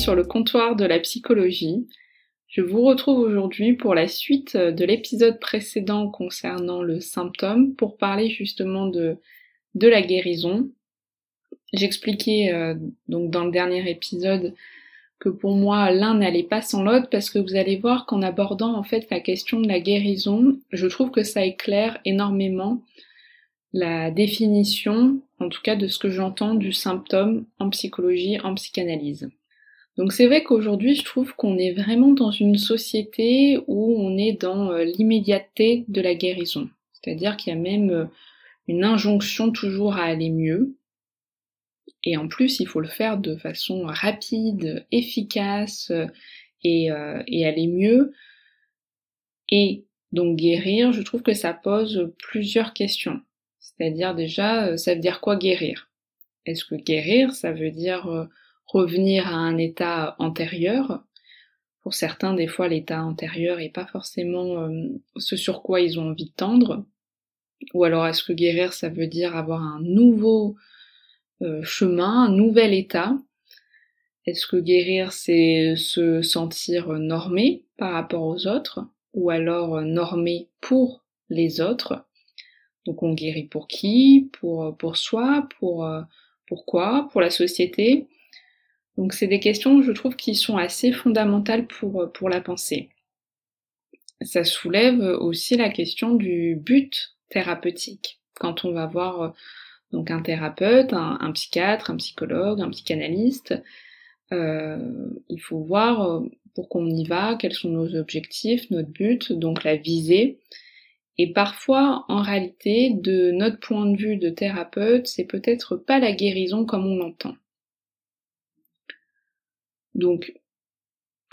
sur le comptoir de la psychologie. Je vous retrouve aujourd'hui pour la suite de l'épisode précédent concernant le symptôme pour parler justement de, la guérison. J'expliquais euh, donc dans le dernier épisode que pour moi l'un n'allait pas sans l'autre parce que vous allez voir qu'en abordant en fait la question de la guérison, je trouve que ça éclaire énormément la définition, en tout cas de ce que j'entends du symptôme en psychologie, en psychanalyse. Donc c'est vrai qu'aujourd'hui je trouve qu'on est vraiment dans une société où on est dans euh, l'immédiateté de la guérison. C'est-à-dire qu'il y a même euh, une injonction toujours à aller mieux. Et en plus il faut le faire de façon rapide, efficace euh, et, et aller mieux. Et donc guérir, je trouve que ça pose plusieurs questions. C'est-à-dire déjà, euh, ça veut dire quoi guérir? Est-ce que guérir, ça veut dire euh, revenir à un état antérieur. Pour certains, des fois, l'état antérieur n'est pas forcément euh, ce sur quoi ils ont envie de tendre. Ou alors, est-ce que guérir, ça veut dire avoir un nouveau chemin, un nouvel état? Est-ce que guérir, c'est se sentir normé par rapport aux autres? Ou alors normé pour les autres? Donc on guérit pour qui? Pour, pour soi? Pour pourquoi Pour la société? Donc c'est des questions, je trouve, qui sont assez fondamentales pour, pour la pensée. Ça soulève aussi la question du but thérapeutique. Quand on va voir donc un thérapeute, un, psychiatre, un psychologue, un psychanalyste, euh, il faut voir pour qu'on y va, quels sont nos objectifs, notre but, donc la visée, et parfois, en réalité, de notre point de vue de thérapeute, c'est peut-être pas la guérison comme on l'entend. Donc,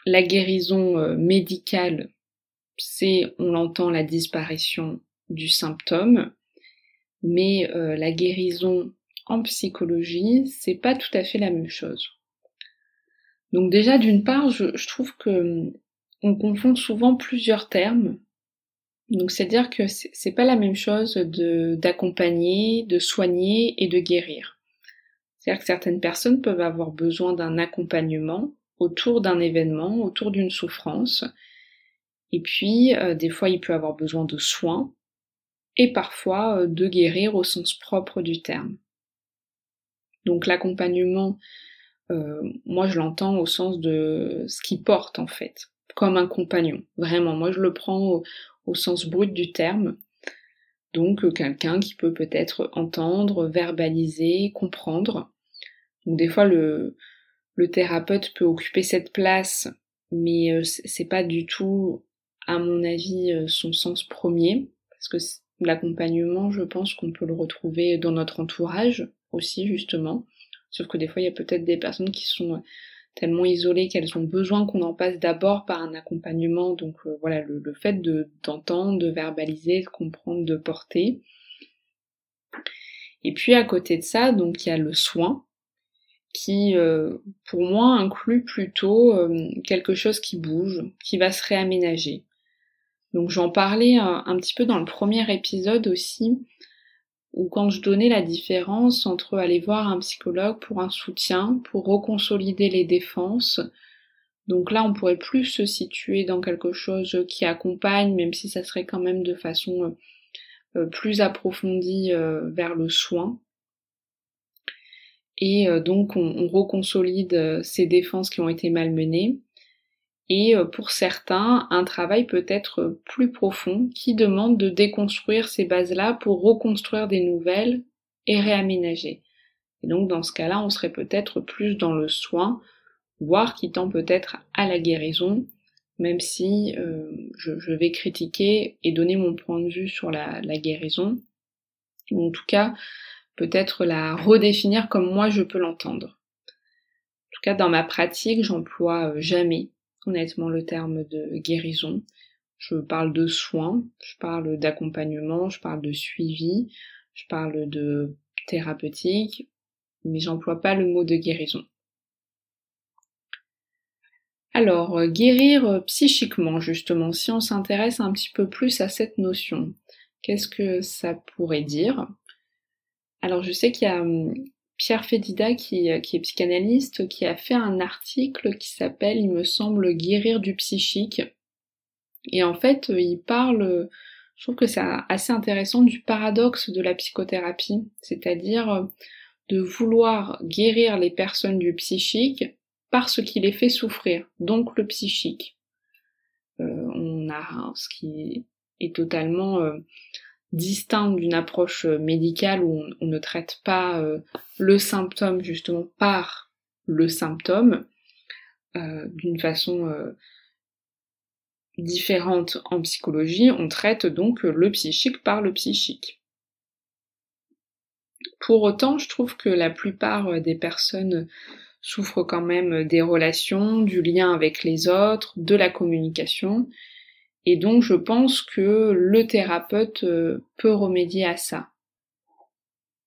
la guérison euh, médicale, c'est, on l'entend, la disparition du symptôme, mais euh, la guérison en psychologie, c'est pas tout à fait la même chose. Donc déjà, d'une part, je, trouve que on confond souvent plusieurs termes donc c'est-à-dire que c'est pas la même chose de d'accompagner, de soigner et de guérir. C'est-à-dire que certaines personnes peuvent avoir besoin d'un accompagnement autour d'un événement, autour d'une souffrance. Et puis euh, des fois il peut avoir besoin de soins et parfois euh, de guérir au sens propre du terme. Donc l'accompagnement, euh, moi je l'entends au sens de ce qui porte en fait, comme un compagnon. Vraiment, moi je le prends au sens brut du terme. Donc quelqu'un qui peut peut-être entendre, verbaliser, comprendre. Donc des fois le, le thérapeute peut occuper cette place, mais euh, c'est pas du tout, à mon avis, euh, son sens premier, parce que l'accompagnement, je pense qu'on peut le retrouver dans notre entourage aussi justement. Sauf que des fois, il y a peut-être des personnes qui sont tellement isolées qu'elles ont besoin qu'on en passe d'abord par un accompagnement. Donc euh, voilà, le, fait de, d'entendre, de verbaliser, de comprendre, de porter. Et puis à côté de ça, donc il y a le soin qui euh, pour moi inclut plutôt euh, quelque chose qui bouge, qui va se réaménager. Donc j'en parlais un, petit peu dans le premier épisode aussi, ou quand je donnais la différence entre aller voir un psychologue pour un soutien, pour reconsolider les défenses. Donc là, on pourrait plus se situer dans quelque chose qui accompagne, même si ça serait quand même de façon euh, plus approfondie euh, vers le soin. Et euh, donc on, on reconsolide ces défenses qui ont été malmenées et euh, pour certains, un travail peut être plus profond qui demande de déconstruire ces bases-là pour reconstruire des nouvelles et réaménager. Et donc dans ce cas-là, on serait peut-être plus dans le soin, voire qui tend peut-être à la guérison, même si euh, je, vais critiquer et donner mon point de vue sur la, la guérison, en tout cas peut-être la redéfinir comme moi je peux l'entendre. En tout cas, dans ma pratique, j'emploie euh, jamais honnêtement le terme de guérison. Je parle de soins, je parle d'accompagnement, je parle de suivi, je parle de thérapeutique, mais j'emploie pas le mot de guérison. Alors, euh, guérir euh, psychiquement, justement, si on s'intéresse un petit peu plus à cette notion, qu'est-ce que ça pourrait dire? Alors, je sais qu'il y a hum, Pierre Fédida, qui, qui, est psychanalyste, qui a fait un article qui s'appelle, il me semble, Guérir du psychique. Et en fait, il parle, je trouve que c'est assez intéressant, du paradoxe de la psychothérapie, c'est-à-dire de vouloir guérir les personnes du psychique parce qu'il les fait souffrir, donc le psychique. Euh, on a ce qui est totalement euh, distinct d'une approche euh, médicale où on, ne traite pas le symptôme justement par le symptôme d'une façon différente en psychologie, on traite donc le psychique par le psychique. Pour autant, je trouve que la plupart des personnes souffrent quand même des relations, du lien avec les autres, de la communication, et donc je pense que le thérapeute euh, peut remédier à ça.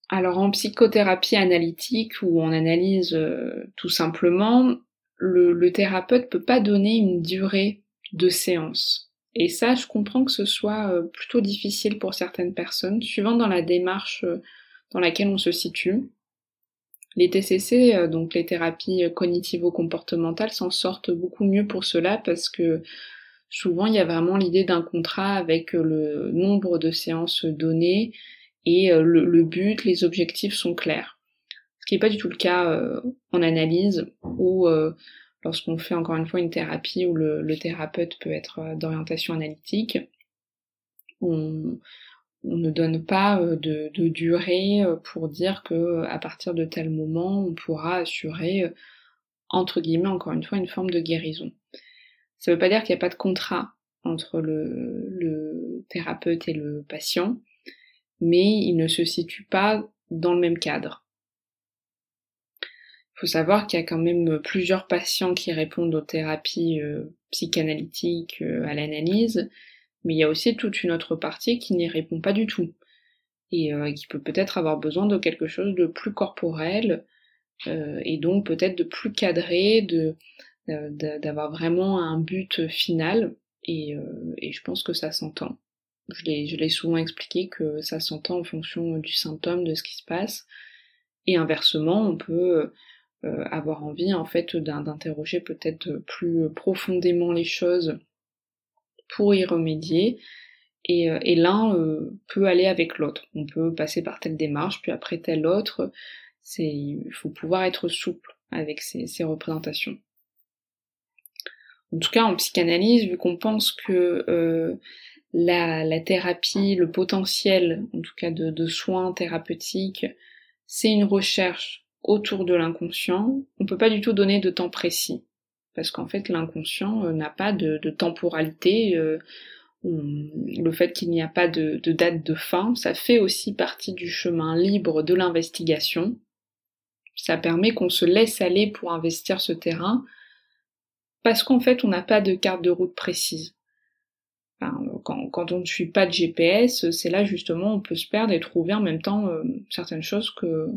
Alors en psychothérapie analytique ou en analyse euh, tout simplement, le, le thérapeute peut pas donner une durée de séance. Et ça, je comprends que ce soit euh, plutôt difficile pour certaines personnes, suivant dans la démarche dans laquelle on se situe. Les TCC, donc les thérapies cognitivo-comportementales, s'en sortent beaucoup mieux pour cela parce que souvent il y a vraiment l'idée d'un contrat avec euh, le nombre de séances données et euh, le, but, les objectifs sont clairs. Ce qui n'est pas du tout le cas euh, en analyse ou lorsqu'on fait encore une fois une thérapie où le, thérapeute peut être d'orientation analytique. On, ne donne pas de, de, durée pour dire que à partir de tel moment on pourra assurer entre guillemets encore une fois une forme de guérison. Ça ne veut pas dire qu'il n'y a pas de contrat entre le, thérapeute et le patient, mais il ne se situe pas dans le même cadre. Il faut savoir qu'il y a quand même plusieurs patients qui répondent aux thérapies euh, psychanalytiques, euh, à l'analyse, mais il y a aussi toute une autre partie qui n'y répond pas du tout et euh, qui peut peut-être avoir besoin de quelque chose de plus corporel et donc peut-être de plus cadré, de d'avoir vraiment un but final et, euh, je pense que ça s'entend. Je l'ai souvent expliqué que ça s'entend en fonction du symptôme, de ce qui se passe. Et inversement, on peut euh, avoir envie en fait d'interroger peut-être plus profondément les choses pour y remédier. Et, euh, l'un peut aller avec l'autre. On peut passer par telle démarche, puis après telle autre. Il faut pouvoir être souple avec ces, ces représentations en tout cas en psychanalyse, vu qu'on pense que euh, la, thérapie, le potentiel, en tout cas de, soins thérapeutiques, c'est une recherche autour de l'inconscient, on peut pas du tout donner de temps précis. Parce qu'en fait, l'inconscient euh, n'a pas de, temporalité. Euh, le fait qu'il n'y a pas de, de, date de fin, ça fait aussi partie du chemin libre de l'investigation. Ça permet qu'on se laisse aller pour investir ce terrain, parce qu'en fait on n'a pas de carte de route précise. quand, on ne suit pas de GPS, c'est là justement on peut se perdre et trouver en même temps euh, certaines choses que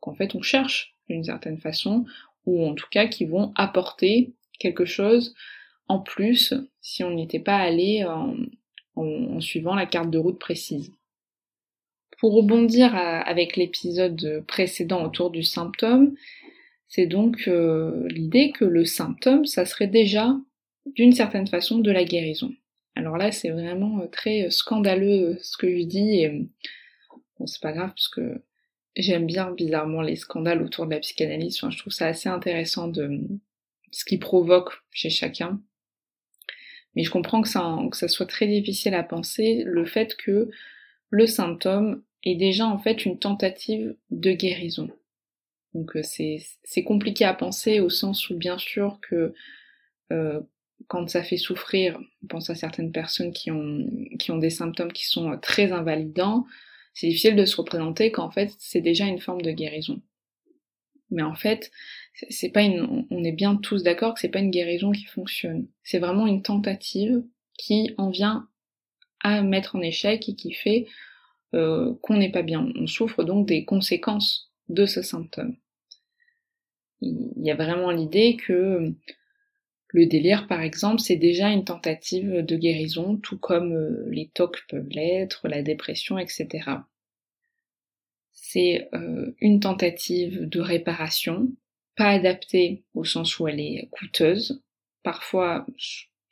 qu'en fait on cherche d'une certaine façon, ou en tout cas qui vont apporter quelque chose en plus si on n'était pas allé en, suivant la carte de route précise. Pour rebondir avec l'épisode précédent autour du symptôme, c'est donc euh, l'idée que le symptôme, ça serait déjà d'une certaine façon de la guérison. Alors là, c'est vraiment euh, très euh, scandaleux ce que je dis, et bon, c'est pas grave parce que j'aime bien bizarrement les scandales autour de la psychanalyse, enfin, je trouve ça assez intéressant de ce qui provoque chez chacun. Mais je comprends que ça, que ça soit très difficile à penser, le fait que le symptôme est déjà en fait une tentative de guérison. Donc euh, c'est compliqué à penser au sens où bien sûr que euh, quand ça fait souffrir, on pense à certaines personnes qui ont, qui ont des symptômes qui sont euh, très invalidants, c'est difficile de se représenter qu'en fait c'est déjà une forme de guérison. Mais en fait, c'est pas une, on est bien tous d'accord que c'est pas une guérison qui fonctionne. C'est vraiment une tentative qui en vient à mettre en échec et qui fait euh, qu'on n'est pas bien. On souffre donc des conséquences de ce symptôme il y a vraiment l'idée que le délire, par exemple, c'est déjà une tentative de guérison, tout comme euh, les TOC peuvent l'être, la dépression, etc. c'est euh, une tentative de réparation, pas adaptée au sens où elle est coûteuse. Parfois,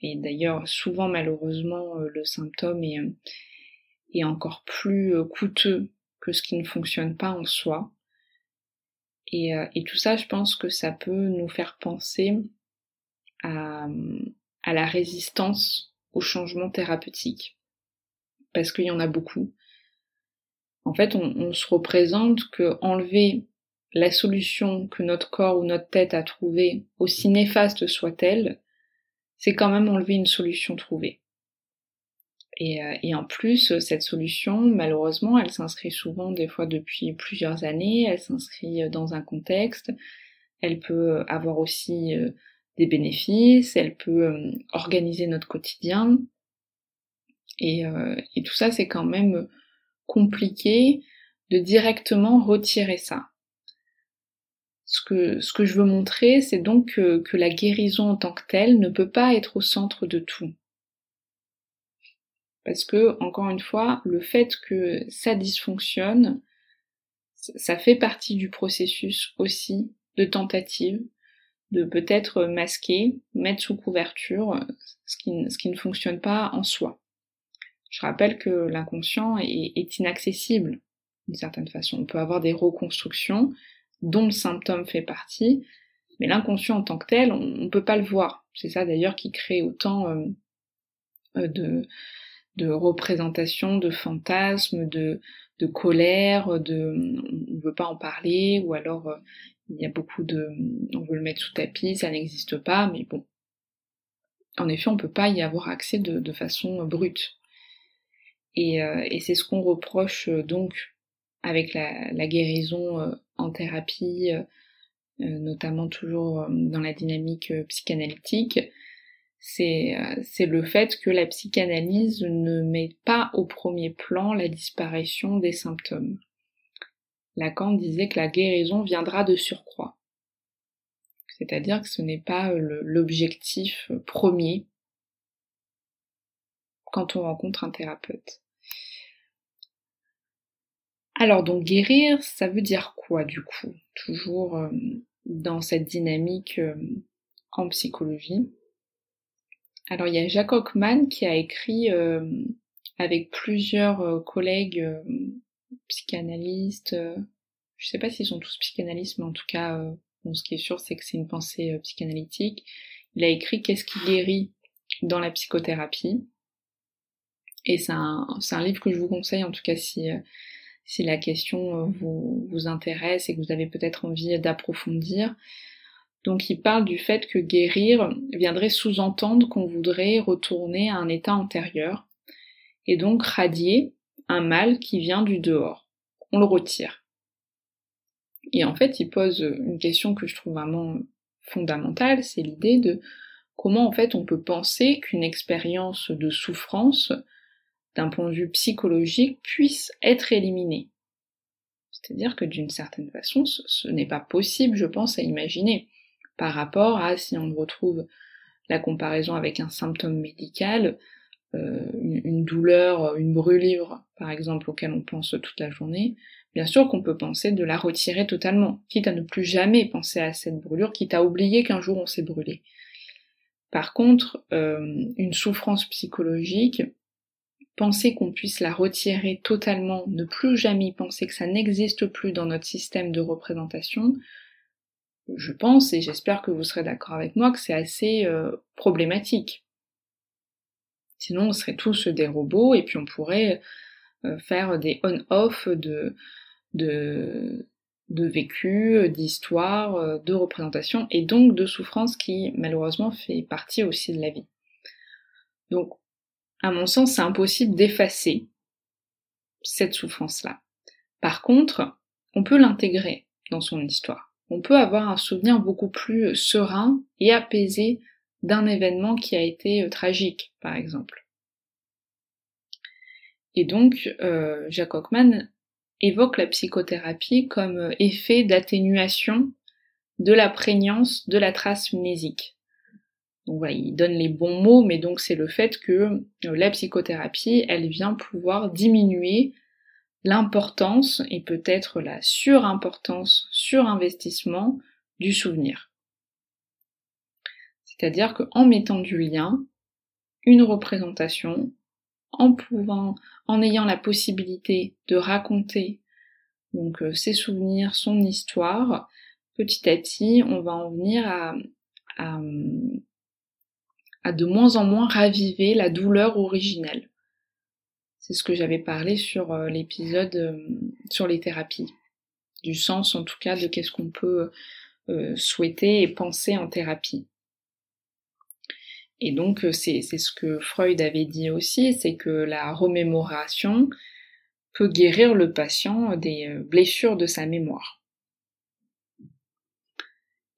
et d'ailleurs souvent malheureusement, euh, le symptôme est encore plus coûteux que ce qui ne fonctionne pas en soi. Et, et, tout ça, je pense que ça peut nous faire penser à, à la résistance au changement thérapeutique. Parce qu'il y en a beaucoup. En fait, on, se représente que enlever la solution que notre corps ou notre tête a trouvée, aussi néfaste soit-elle, c'est quand même enlever une solution trouvée. Et, euh, et, en plus, cette solution, malheureusement, elle s'inscrit souvent des fois depuis plusieurs années, elle s'inscrit dans un contexte, elle peut avoir aussi euh, des bénéfices, elle peut euh, organiser notre quotidien. Et, euh, et tout ça, c'est quand même compliqué de directement retirer ça. Ce que, ce que je veux montrer, c'est donc que la guérison en tant que telle ne peut pas être au centre de tout. Parce que, encore une fois, le fait que ça dysfonctionne, ça fait partie du processus aussi de tentative, de peut-être masquer, mettre sous couverture ce qui, ne fonctionne pas en soi. Je rappelle que l'inconscient est, est, inaccessible d'une certaine façon. On peut avoir des reconstructions dont le symptôme fait partie, mais l'inconscient en tant que tel, on ne peut pas le voir. C'est ça d'ailleurs qui crée autant euh, euh, de, de représentations, de fantasmes, de, de colère, de on ne veut pas en parler, ou alors euh, il y a beaucoup de... On veut le mettre sous tapis, ça n'existe pas, mais bon. En effet, on peut pas y avoir accès de, façon brute. Et, euh, et c'est ce qu'on reproche euh, donc avec la, la guérison en thérapie, notamment toujours dans la dynamique psychanalytique, c'est le fait que la psychanalyse ne met pas au premier plan la disparition des symptômes. Lacan disait que la guérison viendra de surcroît. C'est-à-dire que ce n'est pas euh, l'objectif euh, premier quand on rencontre un thérapeute. Alors donc guérir, ça veut dire quoi du coup? Toujours euh, dans cette dynamique en psychologie? Alors il y a Jacques Hockman qui a écrit avec plusieurs collègues psychanalystes. Euh, je sais pas s'ils sont tous psychanalystes, mais en tout cas, euh, bon, ce qui est sûr, c'est que c'est une pensée euh, psychanalytique. Il a écrit Qu'est-ce qui guérit dans la psychothérapie. Et c'est un, un livre que je vous conseille, en tout cas si, si la question vous, vous intéresse et que vous avez peut-être envie d'approfondir. Donc il parle du fait que guérir viendrait sous-entendre qu'on voudrait retourner à un état antérieur et donc radier un mal qui vient du dehors. On le retire. Et en fait, il pose une question que je trouve vraiment fondamentale, c'est l'idée de comment en fait on peut penser qu'une expérience de souffrance, d'un point de vue psychologique, puisse être éliminée. C'est-à-dire que d'une certaine façon, ce, n'est pas possible, je pense, à imaginer, par rapport à si on retrouve la comparaison avec un symptôme médical, euh, une, douleur, une brûlure, par exemple, auquel on pense toute la journée, bien sûr qu'on peut penser de la retirer totalement, quitte à ne plus jamais penser à cette brûlure, quitte à oublier qu'un jour on s'est brûlé. Par contre, euh, une souffrance psychologique, penser qu'on puisse la retirer totalement, ne plus jamais penser que ça n'existe plus dans notre système de représentation, je pense, et j'espère que vous serez d'accord avec moi, que c'est assez euh, problématique. Sinon, on serait tous des robots et puis on pourrait euh, faire des on-off de, de, de vécu, d'histoire, euh, de représentation et donc de souffrance qui malheureusement fait partie aussi de la vie. Donc, à mon sens, c'est impossible d'effacer cette souffrance-là. Par contre, on peut l'intégrer dans son histoire. On peut avoir un souvenir beaucoup plus serein et apaisé d'un événement qui a été euh, tragique, par exemple. Et donc, euh, Jacques Hockman évoque la psychothérapie comme euh, effet d'atténuation de la prégnance de la trace mnésique. Il donne les bons mots, mais donc c'est le fait que la psychothérapie, elle vient pouvoir diminuer l'importance et peut-être la surimportance, surinvestissement du souvenir. C'est-à-dire qu'en mettant du lien, une représentation, en pouvant, en ayant la possibilité de raconter donc euh, ses souvenirs, son histoire, petit à petit, on va en venir à, à, à de moins en moins raviver la douleur originelle. C'est ce que j'avais parlé sur euh, l'épisode euh, sur les thérapies. Du sens en tout cas de qu'est-ce qu'on peut souhaiter et penser en thérapie. Et donc euh, c'est ce que Freud avait dit aussi, c'est que la remémoration peut guérir le patient des euh, blessures de sa mémoire.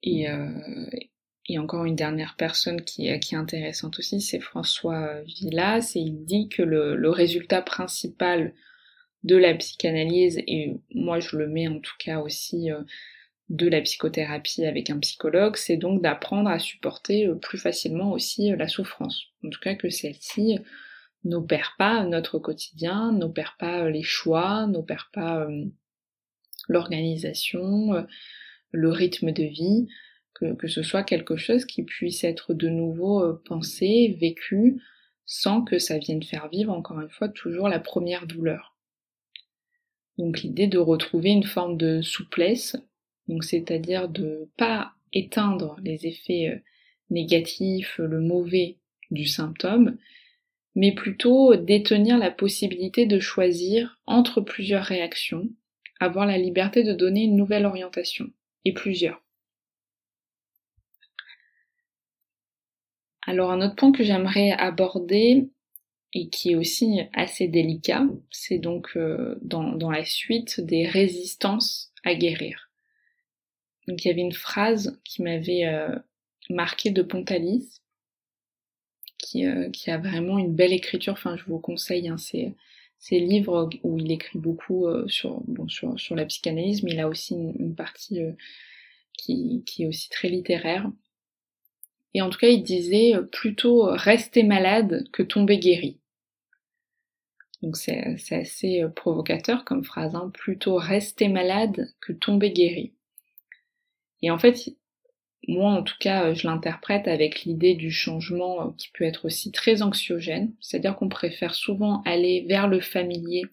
Et, euh, et encore une dernière personne qui, qui est intéressante aussi, c'est François Villas, et il dit que le, le, résultat principal de la psychanalyse, et moi je le mets en tout cas aussi de la psychothérapie avec un psychologue, c'est donc d'apprendre à supporter euh, plus facilement aussi euh, la souffrance. En tout cas que celle-ci n'opère pas notre quotidien, n'opère pas euh, les choix, n'opère pas l'organisation, le rythme de vie, que, que, ce soit quelque chose qui puisse être de nouveau pensé, vécu, sans que ça vienne faire vivre encore une fois toujours la première douleur. Donc l'idée de retrouver une forme de souplesse donc c'est-à-dire de pas éteindre les effets euh, négatifs, le mauvais du symptôme, mais plutôt détenir la possibilité de choisir entre plusieurs réactions, avoir la liberté de donner une nouvelle orientation, et plusieurs. Alors un autre point que j'aimerais aborder et qui est aussi assez délicat, c'est donc euh, dans, la suite des résistances à guérir. Donc il y avait une phrase qui m'avait euh, marqué de Pontalis, qui, euh, a vraiment une belle écriture. Enfin, je vous conseille hein, ces, livres où il écrit beaucoup euh, sur, bon, sur, la psychanalyse, mais il a aussi une, partie qui, est aussi très littéraire. Et en tout cas, il disait plutôt rester malade que tomber guéri. Donc c'est assez provocateur comme phrase, hein. plutôt rester malade que tomber guéri. Et en fait, moi en tout cas, je l'interprète avec l'idée du changement euh, qui peut être aussi très anxiogène, c'est-à-dire qu'on préfère souvent aller vers le familier,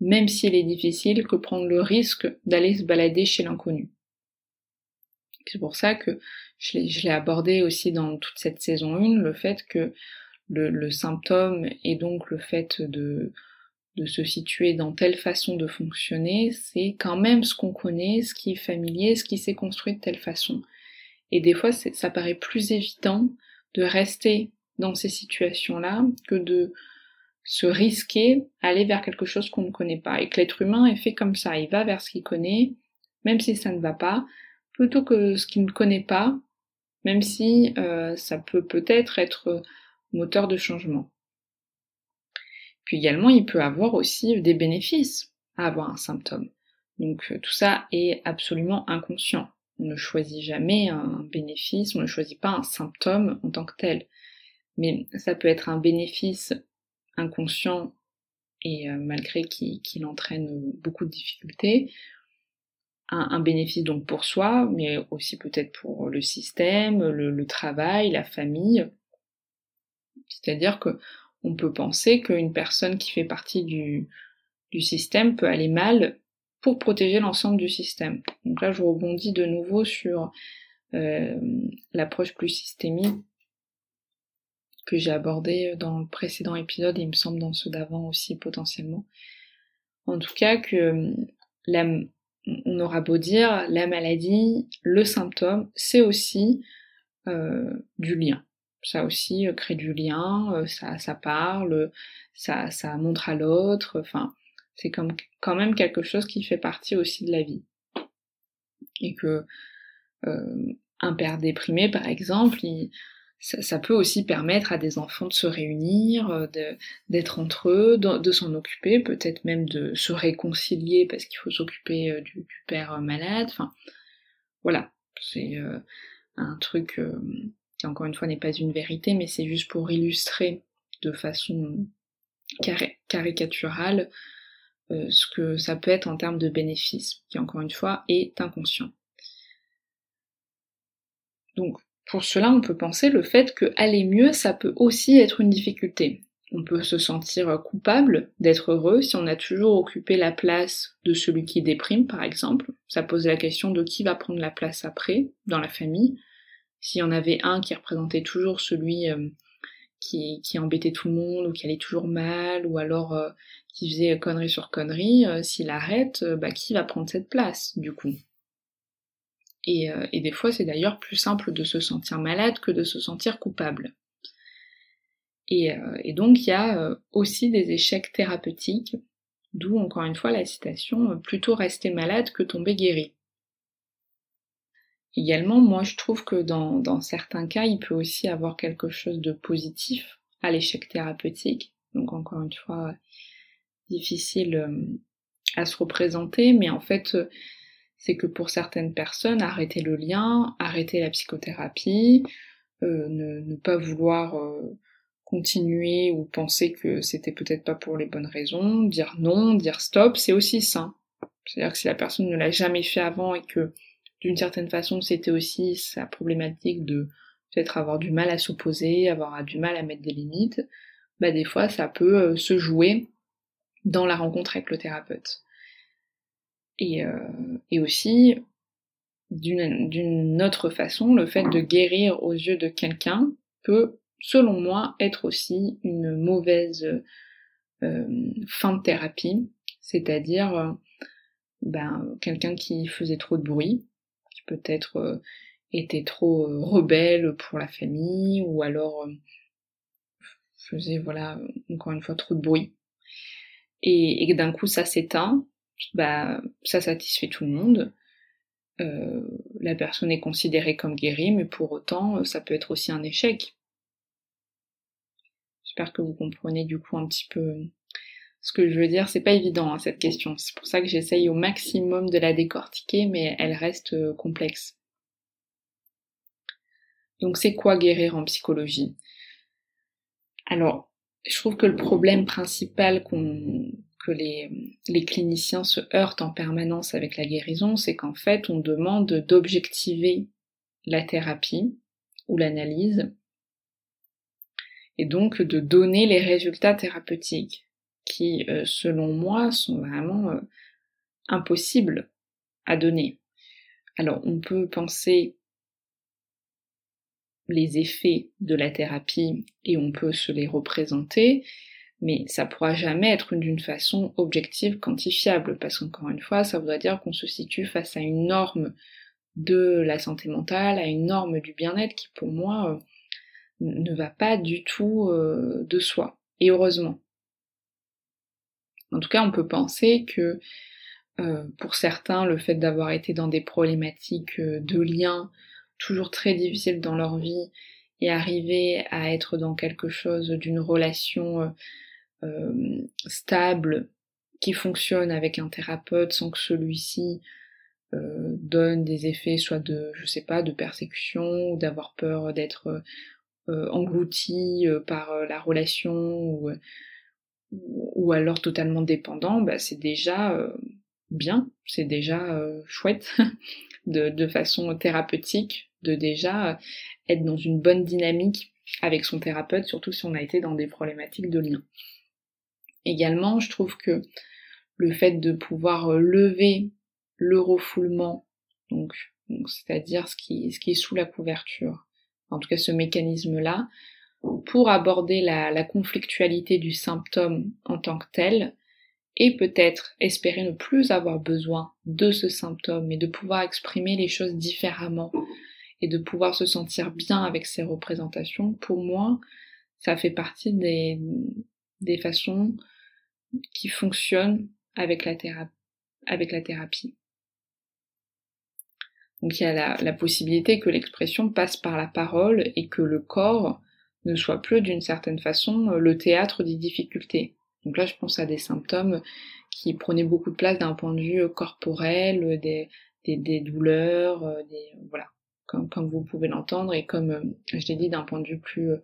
même s'il est difficile, que prendre le risque d'aller se balader chez l'inconnu. C'est pour ça que je l'ai abordé aussi dans toute cette saison 1, le fait que le, symptôme et donc le fait de, se situer dans telle façon de fonctionner, c'est quand même ce qu'on connaît, ce qui est familier, ce qui s'est construit de telle façon. Et des fois, ça paraît plus évident de rester dans ces situations-là que de se risquer aller vers quelque chose qu'on ne connaît pas. Et que l'être humain est fait comme ça, il va vers ce qu'il connaît, même si ça ne va pas, plutôt que ce qu'il ne connaît pas, même si euh, ça peut peut-être être moteur de changement. Puis également, il peut avoir aussi des bénéfices à avoir un symptôme. Donc euh, tout ça est absolument inconscient. On ne choisit jamais un bénéfice, on ne choisit pas un symptôme en tant que tel. Mais ça peut être un bénéfice inconscient et euh, malgré qu'il entraîne beaucoup de difficultés, un, bénéfice donc pour soi, mais aussi peut-être pour le système, le travail, la famille. C'est-à-dire que on peut penser qu'une personne qui fait partie du, système peut aller mal pour protéger l'ensemble du système. Donc là, je rebondis de nouveau sur euh, l'approche plus systémique que j'ai abordée dans le précédent épisode et il me semble dans ceux d'avant aussi potentiellement. En tout cas que on aura beau dire la maladie, le symptôme, c'est aussi euh, du lien ça aussi euh, crée du lien, euh, ça, ça parle, ça, ça montre à l'autre, enfin, c'est comme quand même quelque chose qui fait partie aussi de la vie. Et que un père déprimé, par exemple, ça, peut aussi permettre à des enfants de se réunir, d'être entre eux, de, s'en occuper, peut-être même de se réconcilier parce qu'il faut s'occuper du, du, père malade. Enfin, voilà, c'est un truc qui encore une fois n'est pas une vérité, mais c'est juste pour illustrer de façon caricaturale ce que ça peut être en termes de bénéfices, qui encore une fois est inconscient. Donc pour cela, on peut penser le fait que aller mieux, ça peut aussi être une difficulté. On peut se sentir coupable d'être heureux si on a toujours occupé la place de celui qui déprime, par exemple. Ça pose la question de qui va prendre la place après, dans la famille. S'il y en avait un qui représentait toujours celui euh, qui, embêtait tout le monde, ou qui allait toujours mal, ou alors euh, qui faisait connerie sur connerie, euh, s'il arrête, bah, qui va prendre cette place, du coup? Et, et des fois, c'est d'ailleurs plus simple de se sentir malade que de se sentir coupable. Euh, et, donc il y a euh, aussi des échecs thérapeutiques, d'où encore une fois la citation euh, plutôt rester malade que tomber guéri. Également, moi je trouve que dans, dans certains cas, il peut aussi avoir quelque chose de positif à l'échec thérapeutique. Donc encore une fois, difficile à se représenter, mais en fait, c'est que pour certaines personnes, arrêter le lien, arrêter la psychothérapie, ne, ne, pas vouloir continuer ou penser que c'était peut-être pas pour les bonnes raisons, dire non, dire stop, c'est aussi sain. C'est-à-dire que si la personne ne l'a jamais fait avant et que d'une certaine façon c'était aussi sa problématique de peut-être avoir du mal à s'opposer, avoir du mal à mettre des limites, bah des fois ça peut euh, se jouer dans la rencontre avec le thérapeute. Et, euh, et aussi, d'une autre façon, le fait de guérir aux yeux de quelqu'un peut selon moi, être aussi une mauvaise euh, fin de thérapie, c'est-à-dire euh, ben, quelqu'un qui faisait trop de bruit, qui peut-être euh, était trop rebelle pour la famille, ou alors faisait, voilà, encore une fois, trop de bruit. Et, et d'un coup ça s'éteint, bah, ça satisfait tout le monde. la personne est considérée comme guérie, mais pour autant, ça peut être aussi un échec. J'espère que vous comprenez du coup un petit peu ce que je veux dire. C'est pas évident hein, cette question. C'est pour ça que j'essaye au maximum de la décortiquer, mais elle reste euh, complexe. Donc c'est quoi guérir en psychologie? Alors, je trouve que le problème principal que les, cliniciens se heurtent en permanence avec la guérison, c'est qu'en fait on demande d'objectiver la thérapie ou l'analyse et donc de donner les résultats thérapeutiques qui, euh, selon moi, sont vraiment euh, impossibles à donner. Alors on peut penser les effets de la thérapie et on peut se les représenter, mais ça pourra jamais être d'une façon objective, quantifiable, parce qu'encore une fois, ça voudrait dire qu'on se situe face à une norme de la santé mentale, à une norme du bien-être qui pour moi euh, ne va pas du tout euh, de soi. Et heureusement. En tout cas, on peut penser que euh, pour certains, le fait d'avoir été dans des problématiques de liens toujours très difficiles dans leur vie et arriver à être dans quelque chose d'une relation stable qui fonctionne avec un thérapeute sans que celui-ci donne des effets soit de je sais pas de persécution ou d'avoir peur d'être euh, englouti euh, par euh, la relation ou, ou alors totalement dépendant, bah, c'est déjà bien, c'est déjà chouette de, de, façon thérapeutique de déjà être dans une bonne dynamique avec son thérapeute, surtout si on a été dans des problématiques de lien. Également, je trouve que le fait de pouvoir lever le refoulement, donc, c'est-à-dire ce qui, ce qui est sous la couverture, en tout cas ce mécanisme-là, pour aborder la, conflictualité du symptôme en tant que tel, et peut-être espérer ne plus avoir besoin de ce symptôme et de pouvoir exprimer les choses différemment et de pouvoir se sentir bien avec ces représentations, pour moi, ça fait partie des, des façons qui fonctionnent avec la, thérapie. Donc il y a la, possibilité que l'expression passe par la parole et que le corps ne soit plus d'une certaine façon le théâtre des difficultés. Donc là je pense à des symptômes qui prenaient beaucoup de place d'un point de vue corporel, des, douleurs, euh, des voilà, comme, comme vous pouvez l'entendre, et comme euh, je l'ai dit d'un point de vue plus euh,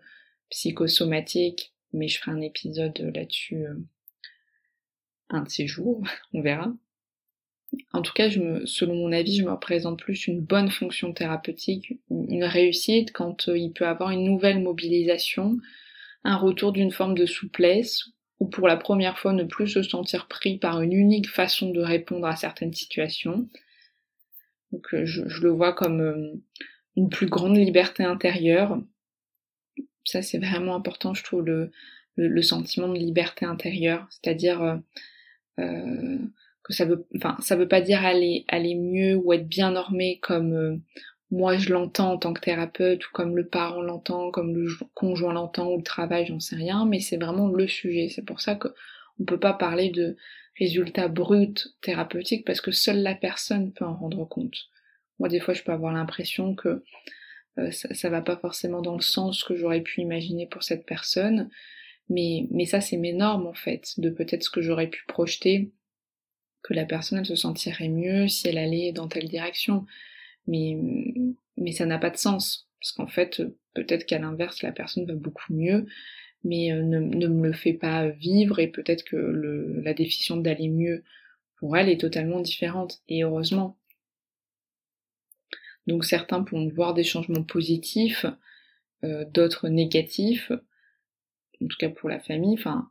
psychosomatique, mais je ferai un épisode là-dessus un de ces jours, on verra. En tout cas, je me, selon mon avis, je me représente plus une bonne fonction thérapeutique, une réussite quand euh, il peut avoir une nouvelle mobilisation, un retour d'une forme de souplesse, ou pour la première fois ne plus se sentir pris par une unique façon de répondre à certaines situations. Donc euh, je, le vois comme euh, une plus grande liberté intérieure. Ça c'est vraiment important, je trouve, le, le, sentiment de liberté intérieure, c'est-à-dire euh, que ça veut, enfin, ça veut pas dire aller aller mieux ou être bien normé comme euh, moi je l'entends en tant que thérapeute ou comme le parent l'entend, comme le conjoint l'entend ou le travail, j'en sais rien, mais c'est vraiment le sujet. C'est pour ça que on peut pas parler de résultats bruts thérapeutiques parce que seule la personne peut en rendre compte. Moi, des fois, je peux avoir l'impression que euh, ça, ça va pas forcément dans le sens que j'aurais pu imaginer pour cette personne, mais, ça, c'est mes normes en fait, de peut-être ce que j'aurais pu projeter, que la personne elle se sentirait mieux si elle allait dans telle direction. Mais, mais ça n'a pas de sens, parce qu'en fait, peut-être qu'à l'inverse, la personne va beaucoup mieux, mais euh, ne, me le fait pas vivre, et peut-être que la définition d'aller mieux pour elle est totalement différente, et heureusement. Donc certains pourront voir des changements positifs, euh, d'autres négatifs, en tout cas pour la famille, enfin,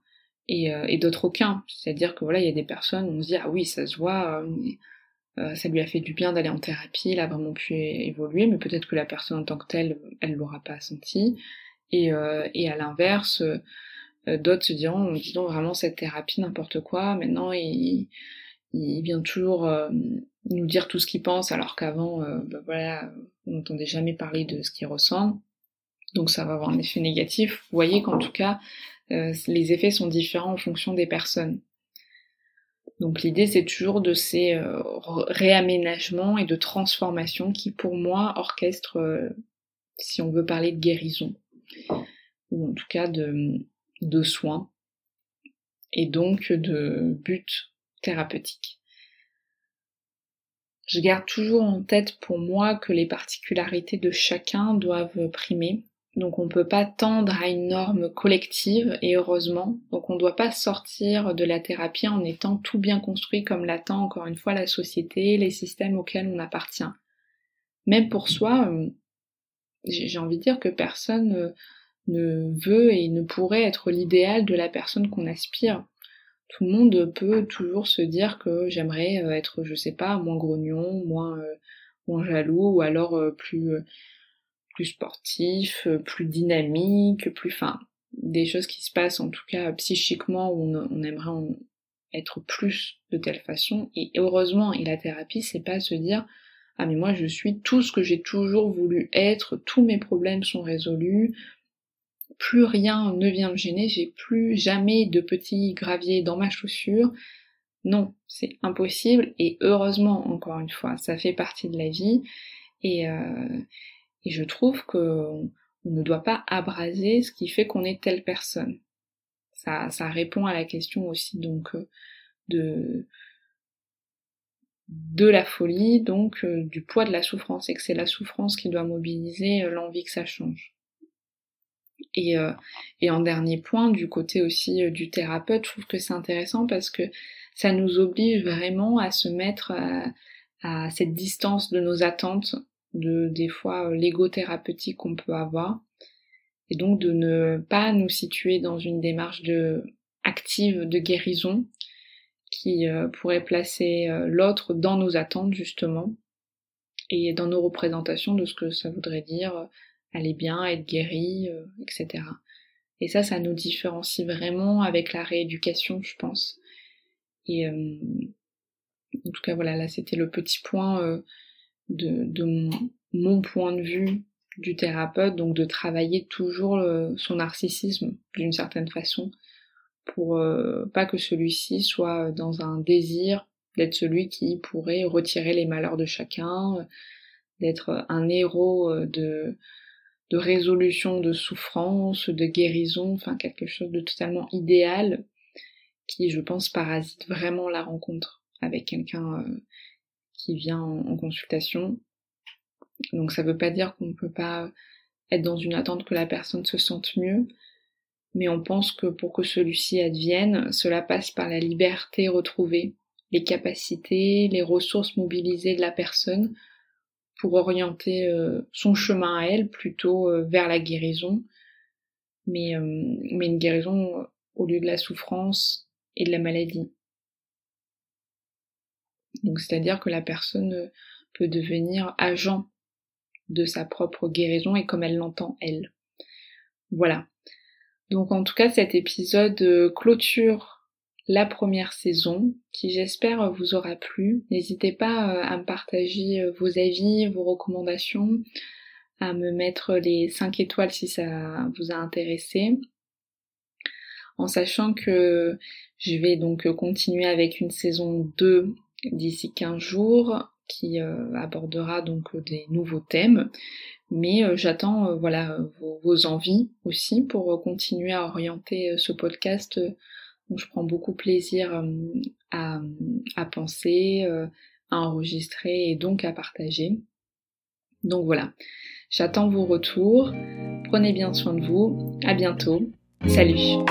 et, euh, et d'autres aucun. C'est-à-dire que voilà, il y a des personnes, on se dit ah oui, ça se voit, euh, euh, ça lui a fait du bien d'aller en thérapie, il a vraiment pu évoluer, mais peut-être que la personne en tant que telle, elle l'aura pas senti. Et, et à l'inverse, d'autres se diront, dis vraiment cette thérapie n'importe quoi. Maintenant, il, il vient toujours nous dire tout ce qu'il pense, alors qu'avant, bah voilà, on n'entendait jamais parler de ce qu'il ressent donc ça va avoir un effet négatif. Vous voyez qu'en tout cas, euh, les effets sont différents en fonction des personnes. Donc l'idée c'est toujours de ces euh, réaménagements et de transformations qui pour moi orchestrent, euh, si on veut parler de guérison, ou en tout cas de, de soins, et donc de but thérapeutique. Je garde toujours en tête pour moi que les particularités de chacun doivent primer donc on peut pas tendre à une norme collective et heureusement. Donc on ne doit pas sortir de la thérapie en étant tout bien construit comme l'attend encore une fois la société, les systèmes auxquels on appartient. Même pour soi, euh, j'ai envie de dire que personne euh, ne veut et ne pourrait être l'idéal de la personne qu'on aspire. Tout le monde peut toujours se dire que j'aimerais euh, être, je sais pas, moins grognon, moins, moins jaloux, ou alors plus plus sportif, euh, plus dynamique, plus fin, des choses qui se passent en tout cas psychiquement où on, aimerait être plus de telle façon. Et heureusement, et la thérapie, c'est pas se dire ah mais moi je suis tout ce que j'ai toujours voulu être, tous mes problèmes sont résolus, plus rien ne vient me gêner, j'ai plus jamais de petits graviers dans ma chaussure. Non, c'est impossible et heureusement encore une fois, ça fait partie de la vie et, euh, et je trouve qu'on ne doit pas abraser ce qui fait qu'on est telle personne. Ça, ça répond à la question aussi donc euh, de de la folie, donc euh, du poids de la souffrance, et que c'est la souffrance qui doit mobiliser euh, l'envie que ça change. Et, et en dernier point, du côté aussi du thérapeute, je trouve que c'est intéressant parce que ça nous oblige vraiment à se mettre à cette distance de nos attentes de des fois euh, l'ego thérapeutique qu'on peut avoir et donc de ne pas nous situer dans une démarche de active de guérison qui euh, pourrait placer euh, l'autre dans nos attentes justement et dans nos représentations de ce que ça voudrait dire aller bien, être guéri, etc. Et ça, ça nous différencie vraiment avec la rééducation, je pense. Et en tout cas, voilà, là c'était le petit point de, mon, point de vue du thérapeute, donc de travailler toujours son narcissisme d'une certaine façon, pour euh, pas que celui-ci soit dans un désir d'être celui qui pourrait retirer les malheurs de chacun, d'être un héros euh, de, de résolution de souffrance, de guérison, enfin quelque chose de totalement idéal qui, je pense, parasite vraiment la rencontre avec quelqu'un euh, qui vient en, consultation. Donc ça veut pas dire qu'on ne peut pas être dans une attente que la personne se sente mieux, mais on pense que pour que celui-ci advienne, cela passe par la liberté retrouvée, les capacités, les ressources mobilisées de la personne pour orienter euh, son chemin à elle plutôt euh, vers la guérison, euh, mais une guérison au lieu de la souffrance et de la maladie. Donc c'est-à-dire que la personne peut devenir agent de sa propre guérison et comme elle l'entend elle. Voilà. Donc en tout cas cet épisode clôture la première saison qui j'espère vous aura plu. N'hésitez pas euh, à me partager euh, vos avis, vos recommandations, à me mettre les 5 étoiles si ça vous a intéressé. En sachant que je vais donc continuer avec une saison 2 d'ici 15 jours qui euh, abordera donc des nouveaux thèmes. Mais j'attends voilà vos, envies aussi pour continuer à orienter ce podcast je prends beaucoup plaisir euh, à, à penser, euh, à enregistrer et donc à partager. Donc voilà, j'attends vos retours. Prenez bien soin de vous. À bientôt. Salut